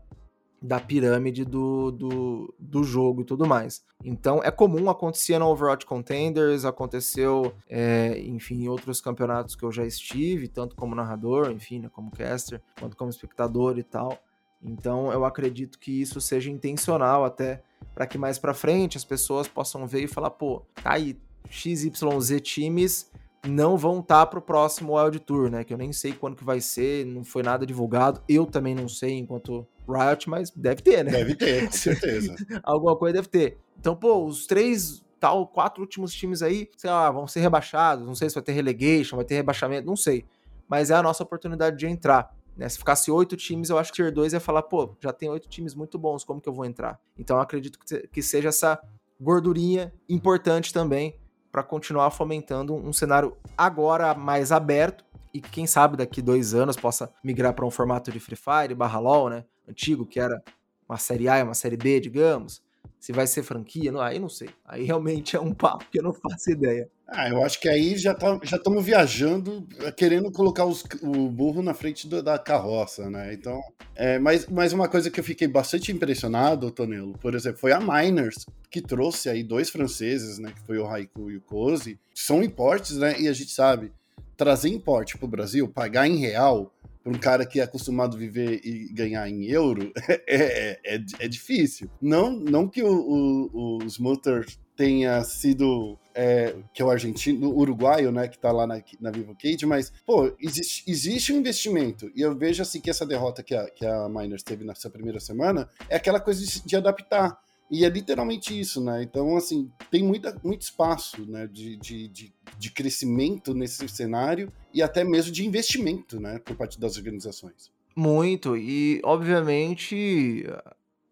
da pirâmide do, do, do jogo e tudo mais. Então é comum, acontecer no Overwatch Contenders, aconteceu, é, enfim, em outros campeonatos que eu já estive, tanto como narrador, enfim, né, como caster, quanto como espectador e tal. Então eu acredito que isso seja intencional até para que mais para frente as pessoas possam ver e falar, pô, tá aí, XYZ times não vão estar tá para o próximo Wild Tour, né? Que eu nem sei quando que vai ser, não foi nada divulgado. Eu também não sei enquanto Riot, mas deve ter, né? Deve ter, com certeza. Alguma coisa deve ter. Então, pô, os três, tal, quatro últimos times aí, sei lá, vão ser rebaixados. Não sei se vai ter relegation, vai ter rebaixamento, não sei. Mas é a nossa oportunidade de entrar. Né? Se ficasse oito times, eu acho que Tier 2 ia falar, pô, já tem oito times muito bons, como que eu vou entrar? Então, acredito que seja essa gordurinha importante também para continuar fomentando um cenário agora mais aberto e que quem sabe daqui dois anos possa migrar para um formato de Free Fire barra LoL, né? Antigo, que era uma série A e uma série B, digamos. Se vai ser franquia, não, aí não sei. Aí realmente é um papo que eu não faço ideia. Ah, eu acho que aí já tá, já estamos viajando, querendo colocar os, o burro na frente do, da carroça, né? Então, é, mas, mas uma coisa que eu fiquei bastante impressionado, Tonelo, por exemplo, foi a Miners, que trouxe aí dois franceses, né? Que foi o Haiku e o Cozy. São importes, né? E a gente sabe, trazer importe para o Brasil, pagar em real, para um cara que é acostumado a viver e ganhar em euro, é, é, é, é difícil. Não, não que o, o, os Mutters tenha sido é, que é o argentino, o uruguaio, né, que tá lá na, na Vivo Cage, mas, pô, existe, existe um investimento, e eu vejo, assim, que essa derrota que a, que a Miners teve nessa primeira semana é aquela coisa de, de adaptar. E é literalmente isso, né? Então, assim, tem muita, muito espaço né, de, de, de, de crescimento nesse cenário e até mesmo de investimento, né, por parte das organizações. Muito, e obviamente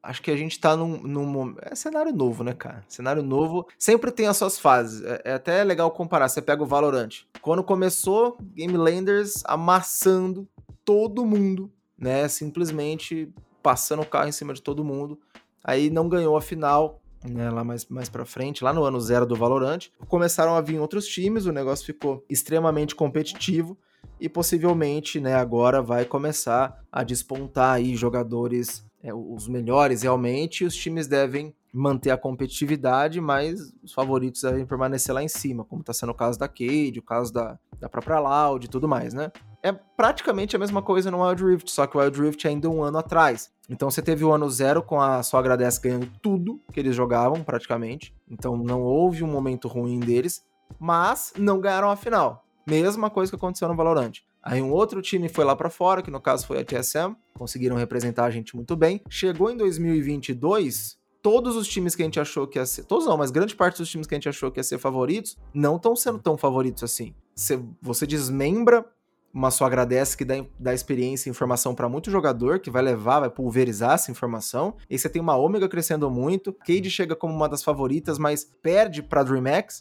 acho que a gente tá num, num. É cenário novo, né, cara? Cenário novo sempre tem as suas fases. É, é até legal comparar. Você pega o Valorant. Quando começou, Game Landers amassando todo mundo, né? Simplesmente passando o carro em cima de todo mundo. Aí não ganhou a final, né, lá mais, mais pra frente, lá no ano zero do Valorant. Começaram a vir outros times, o negócio ficou extremamente competitivo e possivelmente, né, agora vai começar a despontar aí jogadores é, os melhores realmente, os times devem manter a competitividade, mas os favoritos devem permanecer lá em cima, como está sendo o caso da Cade, o caso da, da própria Loud e tudo mais, né? É praticamente a mesma coisa no Wild Rift, só que o Wild Rift ainda é um ano atrás. Então você teve o ano zero com a sua Agradece ganhando tudo que eles jogavam, praticamente. Então não houve um momento ruim deles, mas não ganharam a final. Mesma coisa que aconteceu no Valorant. Aí um outro time foi lá para fora, que no caso foi a TSM, conseguiram representar a gente muito bem. Chegou em 2022, todos os times que a gente achou que ia ser, todos não, mas grande parte dos times que a gente achou que ia ser favoritos, não estão sendo tão favoritos assim. Você, você desmembra uma só agradece que dá, dá experiência e informação para muito jogador, que vai levar, vai pulverizar essa informação. E você tem uma Ômega crescendo muito. Cade chega como uma das favoritas, mas perde para DreamHack,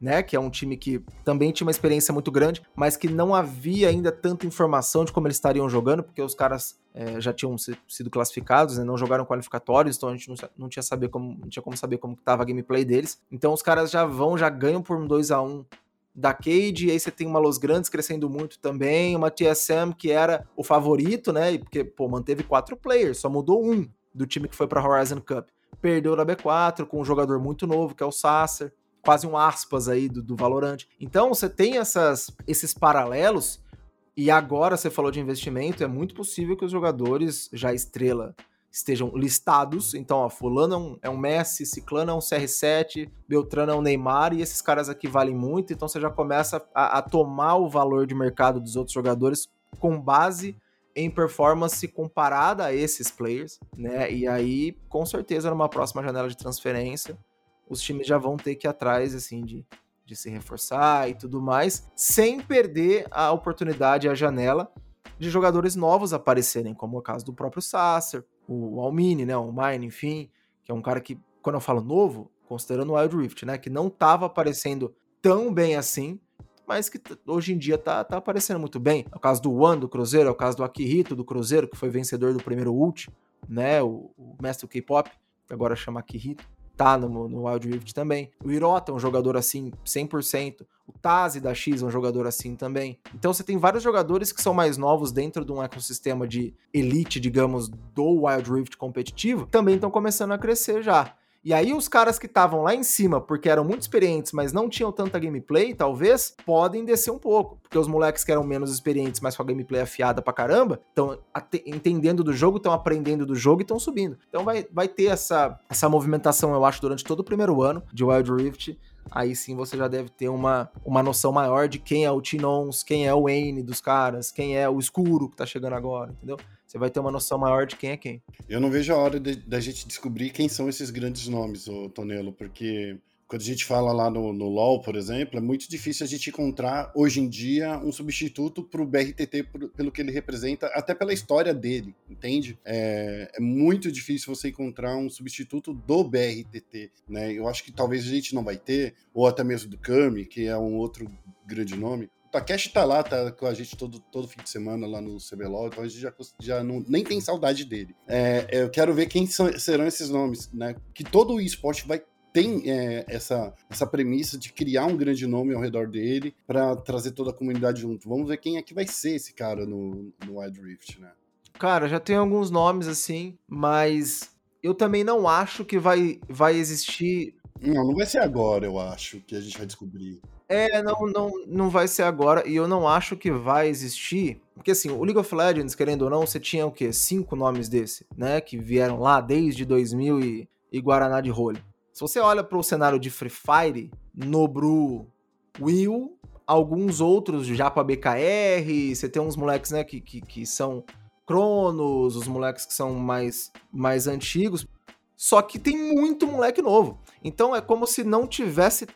né? Que é um time que também tinha uma experiência muito grande, mas que não havia ainda tanta informação de como eles estariam jogando, porque os caras é, já tinham sido classificados, né, não jogaram qualificatórios, então a gente não, não, tinha, saber como, não tinha como saber como estava a gameplay deles. Então os caras já vão, já ganham por um 2 a 1 da Cade, e aí você tem uma Los Grandes crescendo muito também, uma TSM que era o favorito, né? Porque, pô, manteve quatro players, só mudou um do time que foi pra Horizon Cup. Perdeu na B4 com um jogador muito novo, que é o Sasser quase um aspas aí do, do Valorant. Então você tem essas, esses paralelos e agora você falou de investimento, é muito possível que os jogadores já estrela estejam listados. Então, ó, fulano é um, é um Messi, ciclano é um CR7, Beltrano é um Neymar, e esses caras aqui valem muito, então você já começa a, a tomar o valor de mercado dos outros jogadores com base em performance comparada a esses players, né? E aí, com certeza, numa próxima janela de transferência, os times já vão ter que ir atrás, assim, de, de se reforçar e tudo mais, sem perder a oportunidade, a janela de jogadores novos aparecerem, como o caso do próprio Sasser, o Almini, né, o Mine, enfim, que é um cara que, quando eu falo novo, considerando o Wild Rift, né, que não estava aparecendo tão bem assim, mas que hoje em dia tá, tá aparecendo muito bem. É o caso do One do Cruzeiro, é o caso do Akihito do Cruzeiro, que foi vencedor do primeiro ult, né, o, o mestre do K-pop, que agora chama Akihito tá no, no Wild Rift também. O Hirota é um jogador assim, 100%. O Tazi da X é um jogador assim também. Então você tem vários jogadores que são mais novos dentro de um ecossistema de elite, digamos, do Wild Rift competitivo, também estão começando a crescer já. E aí os caras que estavam lá em cima, porque eram muito experientes, mas não tinham tanta gameplay, talvez, podem descer um pouco. Porque os moleques que eram menos experientes, mas com a gameplay afiada pra caramba, estão entendendo do jogo, estão aprendendo do jogo e estão subindo. Então vai, vai ter essa, essa movimentação, eu acho, durante todo o primeiro ano de Wild Rift aí sim você já deve ter uma, uma noção maior de quem é o Tinons, quem é o Wayne dos caras, quem é o Escuro que tá chegando agora, entendeu? Você vai ter uma noção maior de quem é quem. Eu não vejo a hora da gente descobrir quem são esses grandes nomes, ô Tonelo, porque quando a gente fala lá no, no LoL, por exemplo, é muito difícil a gente encontrar, hoje em dia, um substituto para o BRTT por, pelo que ele representa, até pela história dele, entende? É, é, muito difícil você encontrar um substituto do BRTT, né? Eu acho que talvez a gente não vai ter, ou até mesmo do Kami, que é um outro grande nome. Takeshi tá lá, tá com a gente todo, todo fim de semana lá no CBLOL, então a gente já, já não, nem tem saudade dele. É, eu quero ver quem são, serão esses nomes, né? Que todo o esporte vai tem é, essa, essa premissa de criar um grande nome ao redor dele para trazer toda a comunidade junto. Vamos ver quem é que vai ser esse cara no, no Wild Rift, né? Cara, já tem alguns nomes assim, mas eu também não acho que vai, vai existir. Não, não vai ser agora, eu acho, que a gente vai descobrir. É, não, não, não vai ser agora, e eu não acho que vai existir. Porque assim, o League of Legends, querendo ou não, você tinha o quê? Cinco nomes desse, né? Que vieram lá desde 2000 e, e Guaraná de rolho. Se você olha para o cenário de Free Fire, Nobru, Will, alguns outros já para BKR, você tem uns moleques, né, que, que, que são Cronos, os moleques que são mais, mais antigos. Só que tem muito moleque novo. Então é como se não tivesse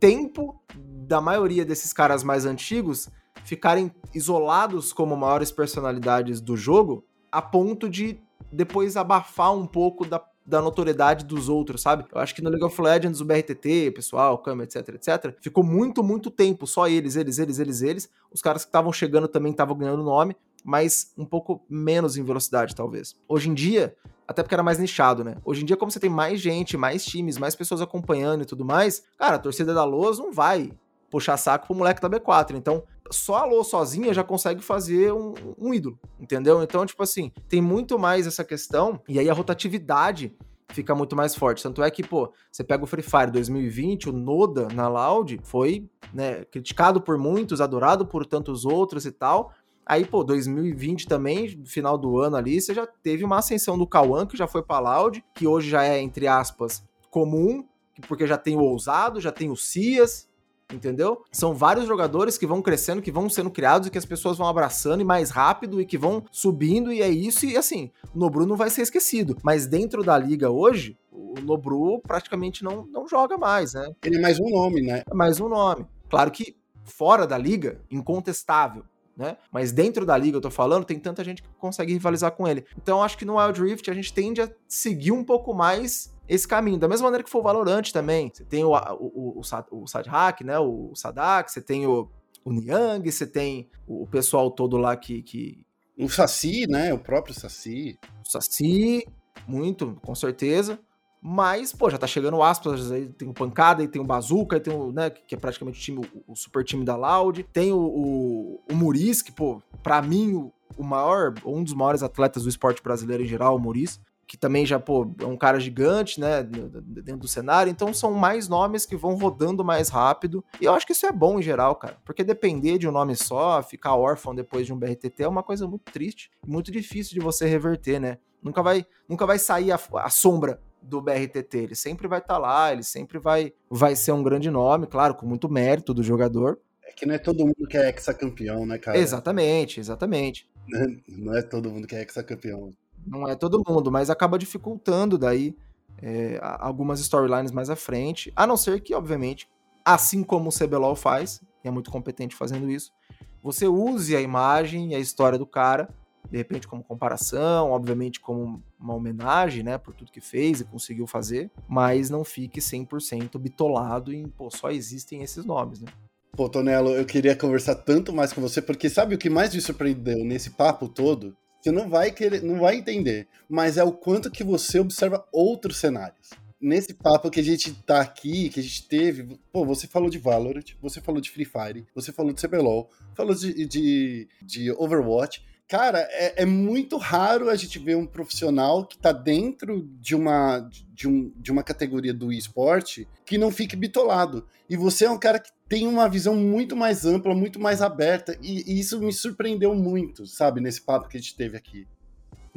tempo da maioria desses caras mais antigos ficarem isolados como maiores personalidades do jogo, a ponto de depois abafar um pouco da, da notoriedade dos outros, sabe? Eu acho que no League of Legends, o BRTT, pessoal, Kama, etc, etc, ficou muito, muito tempo, só eles, eles, eles, eles, eles. Os caras que estavam chegando também estavam ganhando nome, mas um pouco menos em velocidade, talvez. Hoje em dia, até porque era mais nichado, né? Hoje em dia, como você tem mais gente, mais times, mais pessoas acompanhando e tudo mais, cara, a torcida da Loas não vai puxar saco pro moleque da B4. Então, só a Lô sozinha já consegue fazer um, um, ídolo, entendeu? Então, tipo assim, tem muito mais essa questão, e aí a rotatividade fica muito mais forte. Tanto é que, pô, você pega o Free Fire 2020, o Noda na Loud foi, né, criticado por muitos, adorado por tantos outros e tal. Aí, pô, 2020 também, final do ano ali, você já teve uma ascensão do Kawan, que já foi pra Loud, que hoje já é, entre aspas, comum, porque já tem o Ousado, já tem o Cias, entendeu? São vários jogadores que vão crescendo, que vão sendo criados e que as pessoas vão abraçando e mais rápido e que vão subindo e é isso e assim, o Nobru não vai ser esquecido, mas dentro da liga hoje, o Nobru praticamente não, não joga mais, né? Ele é mais um nome, né? É mais um nome. Claro que fora da liga, incontestável. Né? Mas dentro da liga, eu tô falando, tem tanta gente que consegue rivalizar com ele. Então, acho que no Wild Rift a gente tende a seguir um pouco mais esse caminho. Da mesma maneira que foi o Valorant também. Você tem o, o, o, o, o Sadhack, né? O Sadak, você tem o, o Niang, você tem o, pessoal todo lá que, que. O Saci, né? O próprio Saci. O Saci, muito, com certeza. Mas, pô, já tá chegando Aspas, aí tem o Pancada, e tem o aí tem o, né, que é praticamente o, time, o super time da Loud. Tem o, o, o Muris, que, pô, pra mim, o, o maior, um dos maiores atletas do esporte brasileiro em geral, o Muris que também já, pô, é um cara gigante, né, dentro do cenário, então são mais nomes que vão rodando mais rápido, e eu acho que isso é bom em geral, cara, porque depender de um nome só, ficar órfão depois de um BRTT é uma coisa muito triste, muito difícil de você reverter, né, nunca vai, nunca vai sair a, a sombra do BRTT, ele sempre vai estar tá lá, ele sempre vai, vai ser um grande nome, claro, com muito mérito do jogador. É que não é todo mundo que é ex-campeão, né, cara? Exatamente, exatamente. Não é todo mundo que é ex-campeão. Não é todo mundo, mas acaba dificultando daí é, algumas storylines mais à frente. A não ser que, obviamente, assim como o CBLOL faz, e é muito competente fazendo isso, você use a imagem e a história do cara, de repente como comparação, obviamente como uma homenagem, né, por tudo que fez e conseguiu fazer, mas não fique 100% bitolado em, pô, só existem esses nomes, né? Pô, Tonelo, eu queria conversar tanto mais com você, porque sabe o que mais me surpreendeu nesse papo todo? Você não vai querer, não vai entender, mas é o quanto que você observa outros cenários. Nesse papo que a gente tá aqui, que a gente teve, pô, você falou de Valorant, você falou de Free Fire, você falou de CBLOL, falou de, de, de Overwatch, Cara, é, é, muito raro a gente ver um profissional que tá dentro de uma, de, um, de uma categoria do esporte que não fique bitolado. E você é um cara que tem uma visão muito mais ampla, muito mais aberta, e, e isso me surpreendeu muito, sabe, nesse papo que a gente teve aqui.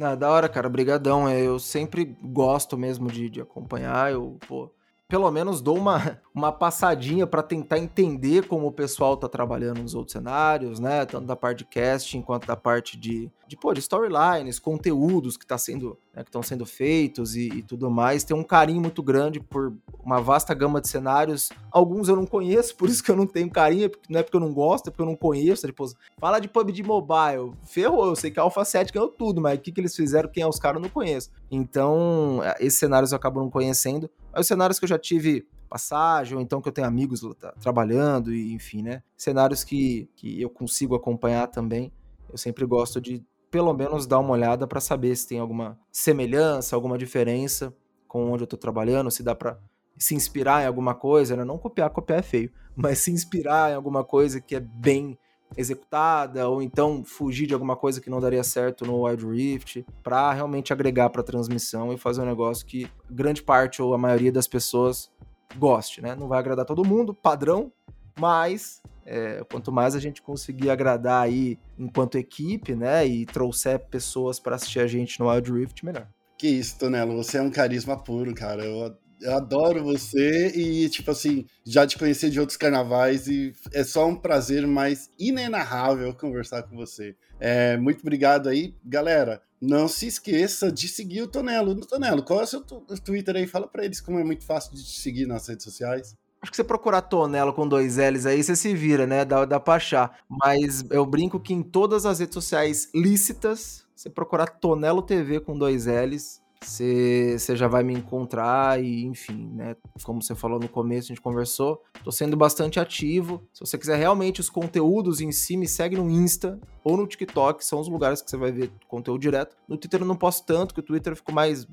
Ah, da hora, cara, brigadão. É, eu sempre gosto mesmo de, de acompanhar, eu, pô, pelo menos dou uma, uma passadinha para tentar entender como o pessoal tá trabalhando nos outros cenários, né? Tanto da parte de casting quanto da parte de, de, pô, de storylines, conteúdos que tá sendo, né, que estão sendo feitos e, e, tudo mais. Tem um carinho muito grande por uma vasta gama de cenários. Alguns eu não conheço, por isso que eu não tenho carinho, não é porque eu não gosto, é porque eu não conheço. Tipo, fala de PUBG Mobile, ferrou, eu sei que a Alpha 7 ganhou tudo, mas o que, que eles fizeram, quem é os caras, eu não conheço. Então, esses cenários eu acabo não conhecendo. Mas os cenários que eu já tive passagem, ou então que eu tenho amigos trabalhando, e enfim, né? Cenários que, que eu consigo acompanhar também. Eu sempre gosto de, pelo menos, dar uma olhada para saber se tem alguma semelhança, alguma diferença com onde eu tô trabalhando, se dá para se inspirar em alguma coisa, né? Não copiar, copiar é feio, mas se inspirar em alguma coisa que é bem executada, ou então fugir de alguma coisa que não daria certo no Wild Rift, para realmente agregar para a transmissão e fazer um negócio que grande parte ou a maioria das pessoas goste, né? Não vai agradar todo mundo, padrão, mas é, quanto mais a gente conseguir agradar aí enquanto equipe, né, e trouxer pessoas para assistir a gente no Wild Rift, melhor. Que isso, Tonelo, você é um carisma puro, cara. Eu, Eu adoro você e, tipo assim, já te conheci de outros carnavais e é só um prazer mais inenarrável conversar com você. É, muito obrigado aí. Galera, não se esqueça de seguir o Tonelo. Tonelo, qual é o seu Twitter aí? Fala para eles como é muito fácil de te seguir nas redes sociais. Acho que você procurar Tonelo com dois L's aí, você se vira, né? Dá, dá pra achar. Mas eu brinco que em todas as redes sociais lícitas, você procurar Tonelo TV com dois L's, você, já vai me encontrar e, enfim, né? Como você falou no começo, a gente conversou. Tô sendo bastante ativo. Se você quiser realmente os conteúdos em si, me segue no Insta ou no TikTok, são os lugares que você vai ver conteúdo direto. No Twitter eu não posto tanto, que o Twitter eu fico mais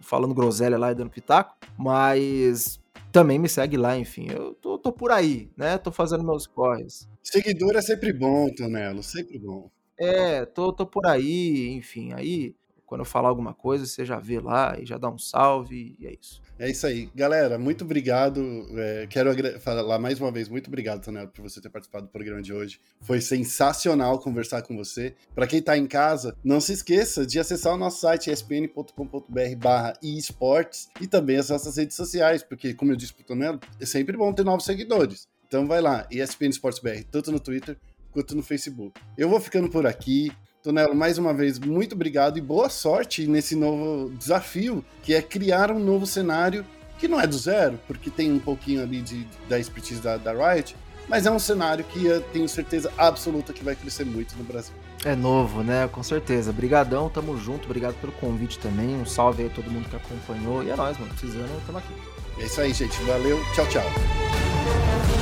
falando groselha lá e dando pitaco, mas também me segue lá, enfim. Eu tô, tô por aí, né? Tô fazendo meus corres. Seguidor é sempre bom, Tonelo, sempre bom. É, tô, tô por aí, enfim. Aí quando eu falar alguma coisa, você já vê lá e já dá um salve, e é isso. É isso aí. Galera, muito obrigado. É, quero falar mais uma vez, muito obrigado, Tonelo, por você ter participado do programa de hoje. Foi sensacional conversar com você. Para quem está em casa, não se esqueça de acessar o nosso site espn.com.br esportes e também as nossas redes sociais, porque, como eu disse pro Tonelo, é sempre bom ter novos seguidores. Então vai lá, ESPN Esportes BR, tanto no Twitter quanto no Facebook. Eu vou ficando por aqui. Tonelo, mais uma vez, muito obrigado e boa sorte nesse novo desafio, que é criar um novo cenário que não é do zero, porque tem um pouquinho ali de, da expertise da, da Riot, mas é um cenário que eu tenho certeza absoluta que vai crescer muito no Brasil. É novo, né? Com certeza. Obrigadão, tamo junto. Obrigado pelo convite também. Um salve aí a todo mundo que acompanhou. E é nóis, mano. Precisando, tamo aqui. É isso aí, gente. Valeu. Tchau, tchau.